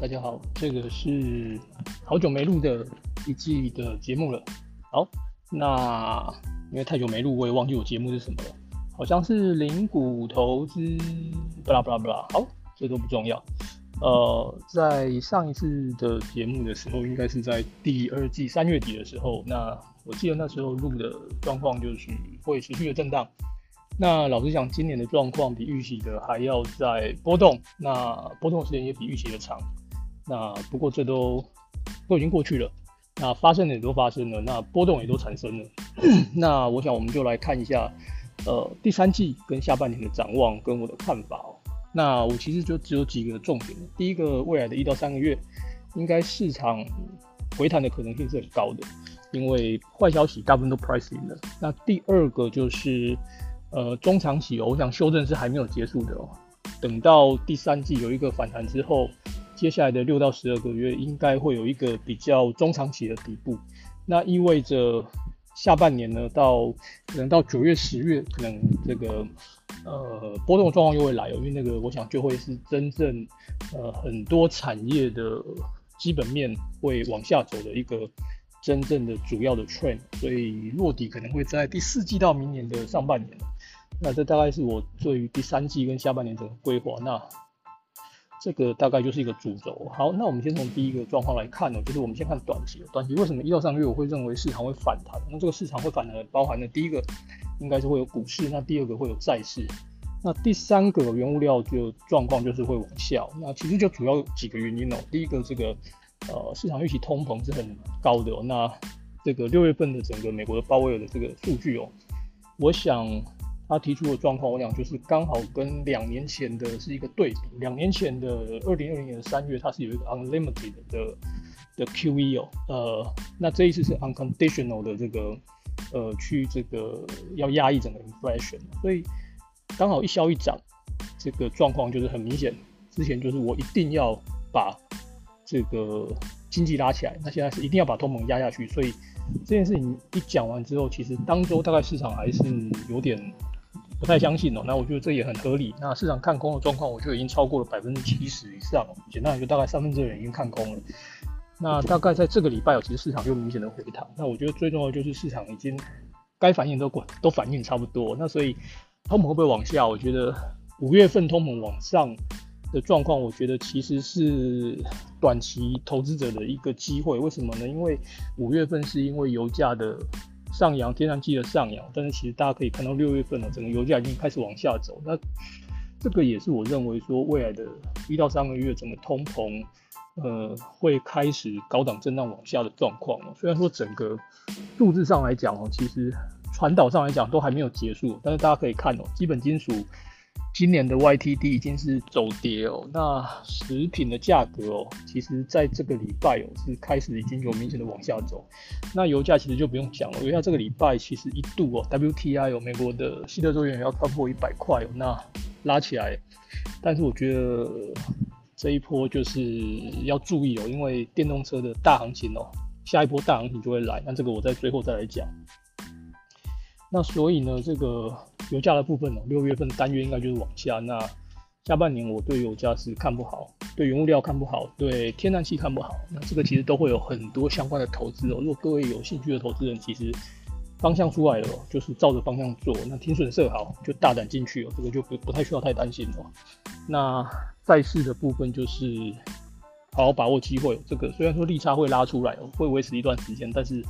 大家好，这个是好久没录的一季的节目了。好，那因为太久没录，我也忘记我节目是什么了，好像是零股投资，不啦不啦不啦。好，这都不重要。呃，在上一次的节目的时候，应该是在第二季三月底的时候，那我记得那时候录的状况就是会持续的震荡。那老实讲，今年的状况比预期的还要在波动，那波动时间也比预期的长。那不过这都都已经过去了，那发生的也都发生了，那波动也都产生了。那我想我们就来看一下，呃，第三季跟下半年的展望跟我的看法哦。那我其实就只有几个重点。第一个，未来的一到三个月，应该市场回弹的可能性是很高的，因为坏消息大部分都 pricing 了。那第二个就是。呃，中长期哦，我想修正是还没有结束的哦。等到第三季有一个反弹之后，接下来的六到十二个月应该会有一个比较中长期的底部。那意味着下半年呢，到可能到九月、十月，可能这个呃波动状况又会来哦，因为那个我想就会是真正呃很多产业的基本面会往下走的一个。真正的主要的 trend，所以落底可能会在第四季到明年的上半年。那这大概是我对于第三季跟下半年整个规划。那这个大概就是一个主轴。好，那我们先从第一个状况来看呢，就是我们先看短期。短期为什么一到三个月我会认为市场会反弹？那这个市场会反弹包含的第一个应该是会有股市，那第二个会有债市，那第三个原物料就状况就是会往下。那其实就主要几个原因哦。第一个这个。呃，市场预期通膨是很高的。那这个六月份的整个美国的鲍威尔的这个数据哦，我想他提出的状况，我想就是刚好跟两年前的是一个对比。两年前的二零二零年的三月，它是有一个 unlimited 的的 QE 哦。呃，那这一次是 unconditional 的这个呃，去这个要压抑整个 inflation，所以刚好一消一涨，这个状况就是很明显。之前就是我一定要把这个经济拉起来，那现在是一定要把通膨压下去，所以这件事情一讲完之后，其实当周大概市场还是有点不太相信哦。那我觉得这也很合理。那市场看空的状况，我觉得已经超过了百分之七十以上。简单来说，大概三分之二已经看空了。那大概在这个礼拜，其实市场就明显的回弹。那我觉得最重要就是市场已经该反应都管都反应差不多。那所以通膨会不会往下？我觉得五月份通膨往上。的状况，我觉得其实是短期投资者的一个机会。为什么呢？因为五月份是因为油价的上扬，天然气的上扬，但是其实大家可以看到六月份呢，整个油价已经开始往下走。那这个也是我认为说未来的一到三个月，整个通膨呃会开始高档震荡往下的状况。虽然说整个数字上来讲哦，其实传导上来讲都还没有结束，但是大家可以看哦，基本金属。今年的 YTD 已经是走跌哦，那食品的价格哦，其实在这个礼拜哦是开始已经有明显的往下走。那油价其实就不用讲了，油价这个礼拜其实一度哦，WTI 有美国的西德州原油要超过一百块哦，那拉起来。但是我觉得这一波就是要注意哦，因为电动车的大行情哦，下一波大行情就会来。那这个我在最后再来讲。那所以呢，这个。油价的部分哦，六月份单月应该就是往下。那下半年我对油价是看不好，对原物料看不好，对天然气看不好。那这个其实都会有很多相关的投资哦。如果各位有兴趣的投资人，其实方向出来了，就是照着方向做。那停损设好，就大胆进去哦。这个就不不太需要太担心哦。那债市的部分就是好好把握机会。这个虽然说利差会拉出来，会维持一段时间，但是。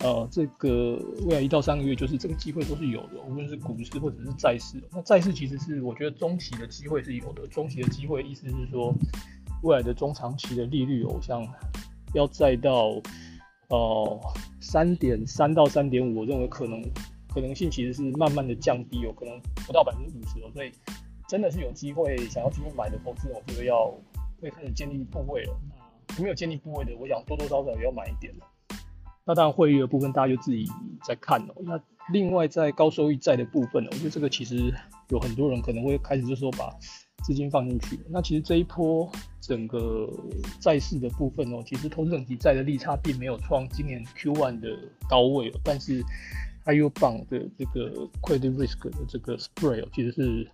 呃，这个未来一到三个月，就是这个机会都是有的，无论是股市或者是债市。那债市其实是我觉得中期的机会是有的，中期的机会意思是说，未来的中长期的利率，哦，像要再到呃三点三到三点五，我认为可能可能性其实是慢慢的降低，有可能不到百分之五十哦，所以真的是有机会想要进去买的投资，我觉得要会开始建立部位了。没有建立部位的，我想多多少少也要买一点了。那当然，汇率的部分大家就自己在看哦。那另外在高收益债的部分呢，我觉得这个其实有很多人可能会开始就说把资金放进去。那其实这一波整个债市的部分哦，其实投资等级债的利差并没有创今年 Q1 的高位哦，但是 IU 榜的这个 credit risk 的这个 spread 其实是。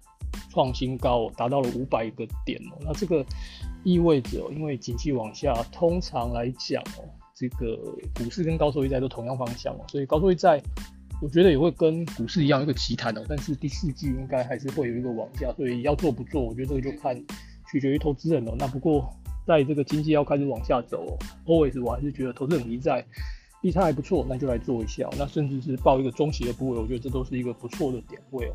创新高，达到了五百个点哦。那这个意味着，因为景气往下，通常来讲哦，这个股市跟高收益债都同样方向哦，所以高收益债我觉得也会跟股市一样一个奇谈哦。但是第四季应该还是会有一个往下，所以要做不做，我觉得这个就看取决于投资人哦。那不过在这个经济要开始往下走，always 我还是觉得投资人迷在。利差还不错，那就来做一下。那甚至是报一个中期的部位，我觉得这都是一个不错的点位哦。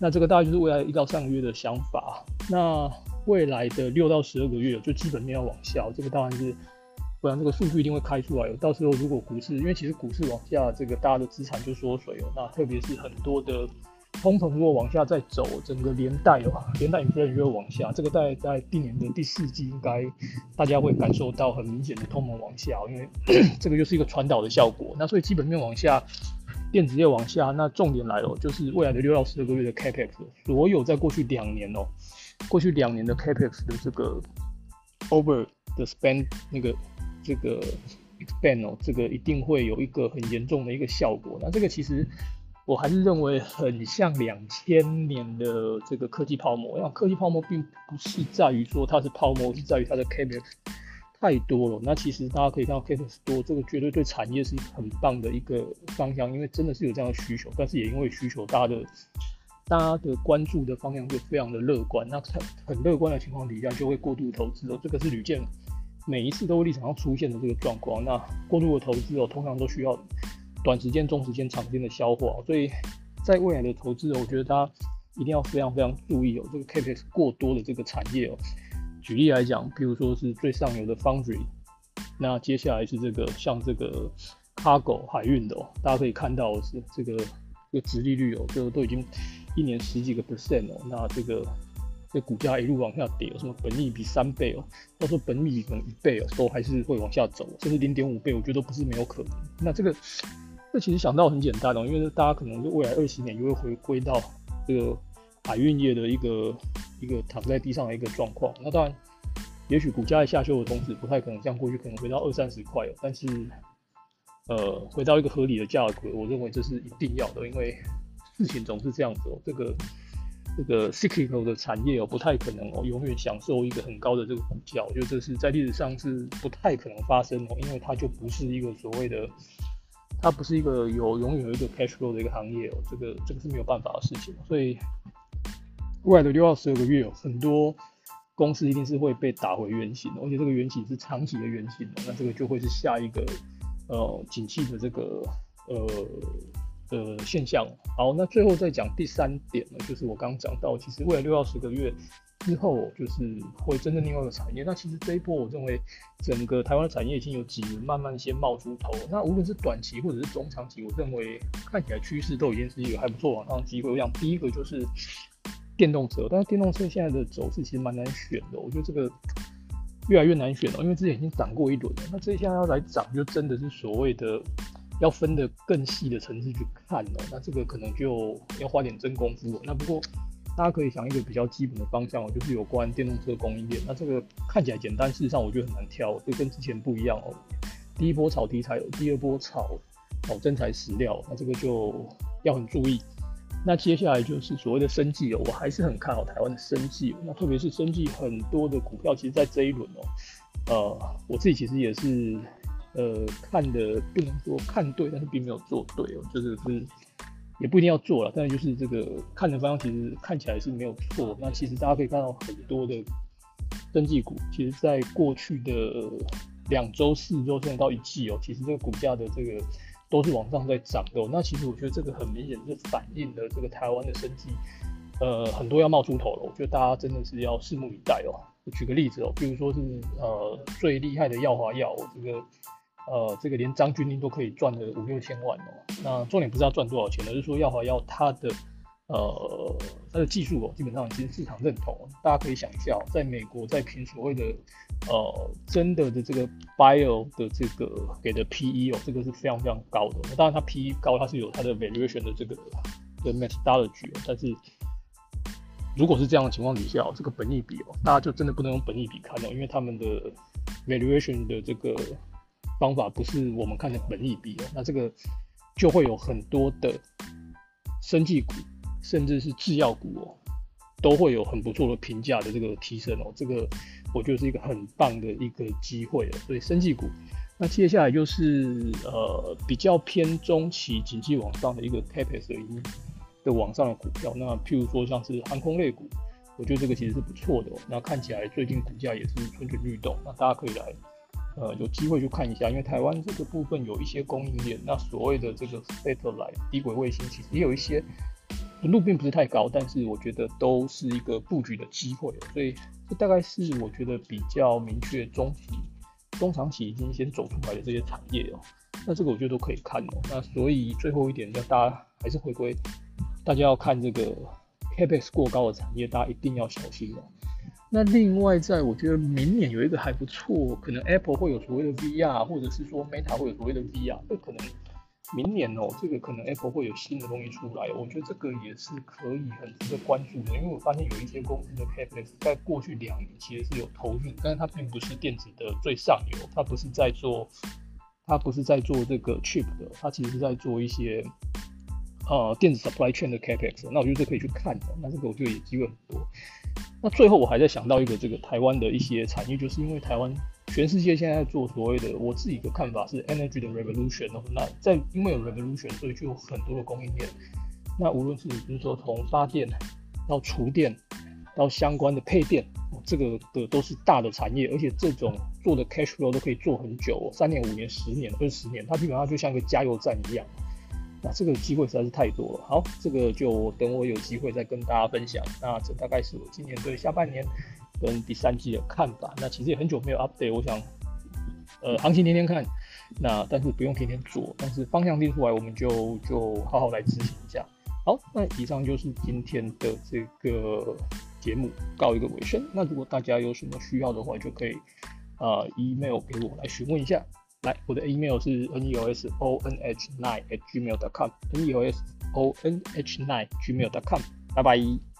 那这个大概就是未来一到三个月的想法。那未来的六到十二个月，就基本面要往下，这个当然是，不然这个数据一定会开出来。到时候如果股市，因为其实股市往下，这个大家的资产就缩水哦。那特别是很多的。通膨如果往下再走，整个连带的话，连带影片就会往下。这个在在今年的第四季，应该大家会感受到很明显的通膨往下，因为 这个就是一个传导的效果。那所以基本面往下，电子业往下，那重点来了，就是未来的六到十二个月的 capex，所有在过去两年哦，过去两年的 capex 的这个 over the spend 那个这个 expand 哦，这个一定会有一个很严重的一个效果。那这个其实。我还是认为很像两千年的这个科技泡沫，那科技泡沫并不是在于说它是泡沫，是在于它的 capex 太多了。那其实大家可以看到 capex 多，这个绝对对产业是很棒的一个方向，因为真的是有这样的需求。但是也因为需求，大家的大家的关注的方向就非常的乐观。那很很乐观的情况底下，就会过度投资哦，这个是屡见每一次都会立场上出现的这个状况。那过度的投资哦，通常都需要。短时间、中时间、长时间的消化，所以在未来的投资，我觉得大家一定要非常非常注意哦，这个 capex 过多的这个产业哦。举例来讲，比如说是最上游的 foundry，那接下来是这个像这个 cargo 海运的哦，大家可以看到是这个这个殖利率哦，就都已经一年十几个 percent 哦，那这个这股价一路往下跌，什么本益比三倍哦，到时候本益比可能一倍哦，都还是会往下走，甚至零点五倍，我觉得都不是没有可能。那这个。这其实想到很简单哦，因为大家可能就未来二十年就会回归到这个海运业的一个一个躺在地上的一个状况。那当然，也许股价在下修的同时，不太可能像过去可能回到二三十块哦。但是，呃，回到一个合理的价格，我认为这是一定要的，因为事情总是这样子哦。这个这个 cyclical 的产业哦，不太可能哦永远享受一个很高的这个股价。我觉得这是在历史上是不太可能发生哦，因为它就不是一个所谓的。它不是一个有永远有一个 cash flow 的一个行业哦，这个这个是没有办法的事情。所以未来的六到十二个月，很多公司一定是会被打回原形，而且这个原形是长期的原形。那这个就会是下一个呃景气的这个呃的现象。好，那最后再讲第三点呢，就是我刚刚讲到，其实未来六到十个月。之后就是会真正另外一个产业。那其实这一波，我认为整个台湾的产业已经有几轮慢慢先冒出头。那无论是短期或者是中长期，我认为看起来趋势都已经是一个还不错往上的机会。我想第一个就是电动车，但是电动车现在的走势其实蛮难选的。我觉得这个越来越难选了，因为之前已经涨过一轮了。那这一下要来涨，就真的是所谓的要分的更细的层次去看了。那这个可能就要花点真功夫了。那不过。大家可以想一个比较基本的方向哦，就是有关电动车供应链。那这个看起来简单，事实上我觉得很难挑，就跟之前不一样哦。第一波炒题材，有第二波炒炒真材实料，那这个就要很注意。那接下来就是所谓的生计哦，我还是很看好台湾的生计。那特别是生计很多的股票，其实在这一轮哦，呃，我自己其实也是呃看的不能说看对，但是并没有做对哦，就是是。也不一定要做了，但是就是这个看的方向其实看起来是没有错。那其实大家可以看到很多的登记股，其实在过去的两周、四周甚至到一季哦，其实这个股价的这个都是往上在涨的。那其实我觉得这个很明显是反映了这个台湾的生计，呃，很多要冒出头了。我觉得大家真的是要拭目以待哦。我举个例子哦，比如说是呃最厉害的耀华药这个。呃，这个连张钧甯都可以赚了五六千万哦。那重点不是要赚多少钱，而是说耀华药它的呃它的技术哦，基本上其实市场认同。大家可以想一下，在美国在评所谓的呃真的的这个 bio 的这个给的 PE 哦，这个是非常非常高的。当然它 PE 高，它是有它的 valuation 的这个的 methodology 哦。但是如果是这样的情况底下，这个本益比哦，大家就真的不能用本益比看哦，因为他们的 valuation 的这个。方法不是我们看的本益比哦，那这个就会有很多的生技股，甚至是制药股哦，都会有很不错的评价的这个提升哦，这个我觉得是一个很棒的一个机会哦。所以生技股，那接下来就是呃比较偏中期经济往上的一个 capex 的的往上的股票，那譬如说像是航空类股，我觉得这个其实是不错的哦。那看起来最近股价也是蠢蠢欲动，那大家可以来。呃，有机会去看一下，因为台湾这个部分有一些供应链，那所谓的这个 satellite 低轨卫星，其实也有一些浓度并不是太高，但是我觉得都是一个布局的机会，所以这大概是我觉得比较明确中期、中长期已经先走出来的这些产业哦。那这个我觉得都可以看哦。那所以最后一点，要大家还是回归，大家要看这个 capex 过高的产业，大家一定要小心哦。那另外，在我觉得明年有一个还不错，可能 Apple 会有所谓的 VR，或者是说 Meta 会有所谓的 VR，这可能明年哦，这个可能 Apple 会有新的东西出来，我觉得这个也是可以很值得关注的，因为我发现有一些公司的 Capex 在过去两年其实是有投入，但是它并不是电子的最上游，它不是在做，它不是在做这个 chip 的，它其实是在做一些呃电子 supply chain 的 Capex，那我觉得这可以去看的，那这个我觉得也机会很多。那最后我还在想到一个这个台湾的一些产业，就是因为台湾全世界现在做所谓的，我自己的看法是 energy 的 revolution。那在因为有 revolution，所以就有很多的供应链。那无论是比如说从发电到厨电到相关的配电，这个的都是大的产业，而且这种做的 cash flow 都可以做很久，三年、五年、十年、二十年，它基本上就像一个加油站一样。那这个机会实在是太多了。好，这个就等我有机会再跟大家分享。那这大概是我今年对下半年跟第三季的看法。那其实也很久没有 update，我想，呃，行情天天看，那但是不用天天做，但是方向定出来，我们就就好好来执行一下。好，那以上就是今天的这个节目，告一个尾声。那如果大家有什么需要的话，就可以啊 email 给我来询问一下。来，我的 email 是 n e o s o n h nine at gmail dot com，n e o s o n h nine gmail dot com，拜拜。